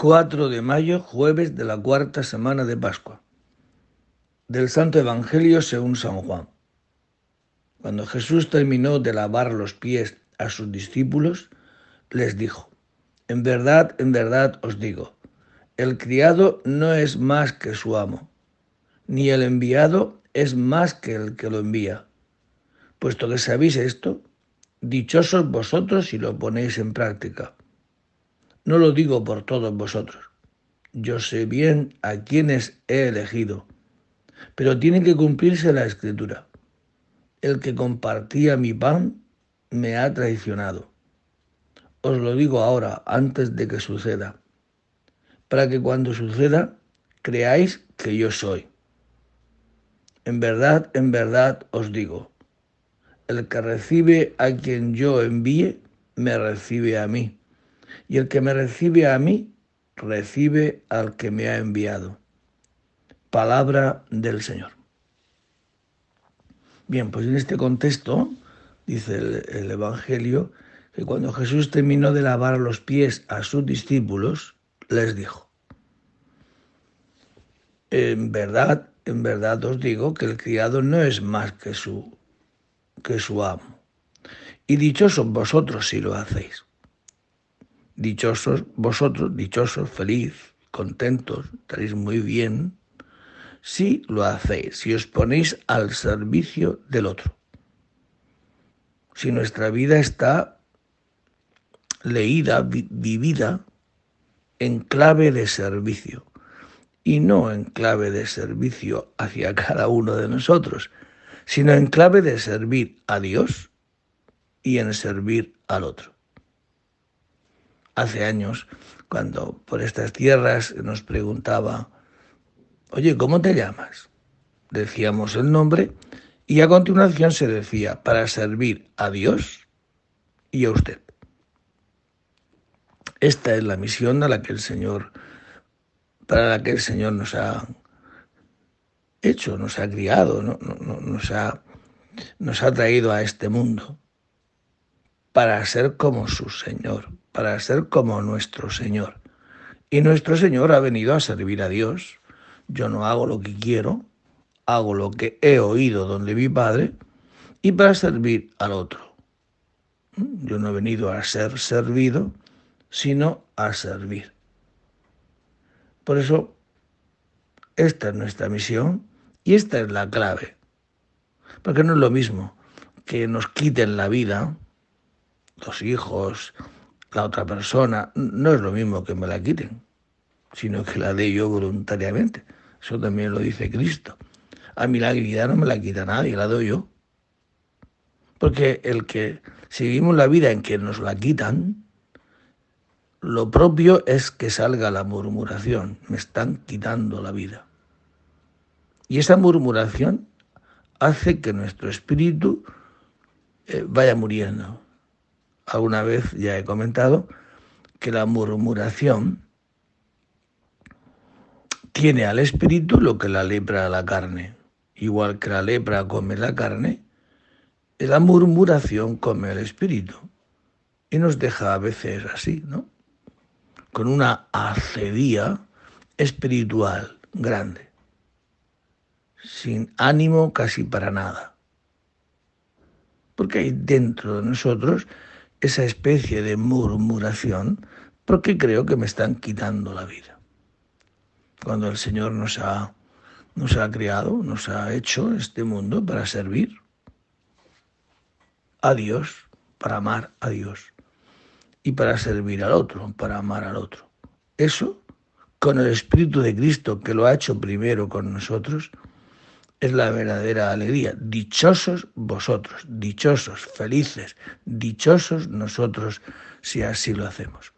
4 de mayo, jueves de la cuarta semana de Pascua. Del Santo Evangelio según San Juan. Cuando Jesús terminó de lavar los pies a sus discípulos, les dijo, En verdad, en verdad os digo, el criado no es más que su amo, ni el enviado es más que el que lo envía. Puesto que sabéis esto, dichosos vosotros si lo ponéis en práctica. No lo digo por todos vosotros. Yo sé bien a quienes he elegido, pero tiene que cumplirse la escritura. El que compartía mi pan me ha traicionado. Os lo digo ahora, antes de que suceda, para que cuando suceda creáis que yo soy. En verdad, en verdad os digo, el que recibe a quien yo envíe, me recibe a mí y el que me recibe a mí, recibe al que me ha enviado. Palabra del Señor. Bien, pues en este contexto, dice el, Evangelio, que cuando Jesús terminó de lavar los pies a sus discípulos, les dijo, en verdad, en verdad os digo que el criado no es más que su, que su amo. Y dichosos vosotros si lo hacéis. Dichosos vosotros, dichosos, feliz, contentos, estaréis muy bien si lo hacéis, si os ponéis al servicio del otro. Si nuestra vida está leída, vivida en clave de servicio y no en clave de servicio hacia cada uno de nosotros, sino en clave de servir a Dios y en servir al otro hace años, cuando por estas tierras nos preguntaba, oye, ¿cómo te llamas? Decíamos el nombre y a continuación se decía, para servir a Dios y a usted. Esta es la misión a la que el Señor, para la que el Señor nos ha hecho, nos ha criado, nos, ha, nos ha traído a este mundo para ser como su Señor, para ser como nuestro Señor. Y nuestro Señor ha venido a servir a Dios. Yo no hago lo que quiero, hago lo que he oído donde mi Padre y para servir al otro. Yo no he venido a ser servido, sino a servir. Por eso, esta es nuestra misión y esta es la clave. Porque no es lo mismo que nos quiten la vida, los hijos, la otra persona, no es lo mismo que me la quiten, sino que la dé yo voluntariamente. Eso también lo dice Cristo. A mí la vida no me la quita nadie, la doy yo. Porque el que, si vivimos la vida en que nos la quitan, lo propio es que salga la murmuración. Me están quitando la vida. Y esa murmuración hace que nuestro espíritu eh, vaya muriendo alguna vez ya he comentado que la murmuración tiene al espíritu lo que la lepra a la carne. Igual que la lepra come la carne, la murmuración come el espíritu. Y nos deja a veces así, ¿no? Con una acedía espiritual grande, sin ánimo casi para nada. Porque hay dentro de nosotros esa especie de murmuración porque creo que me están quitando la vida. Cuando el Señor nos ha, nos ha creado, nos ha hecho este mundo para servir a Dios, para amar a Dios y para servir al otro, para amar al otro. Eso, con el Espíritu de Cristo que lo ha hecho primero con nosotros, es la verdadera alegría. Dichosos vosotros, dichosos, felices, dichosos nosotros si así lo hacemos.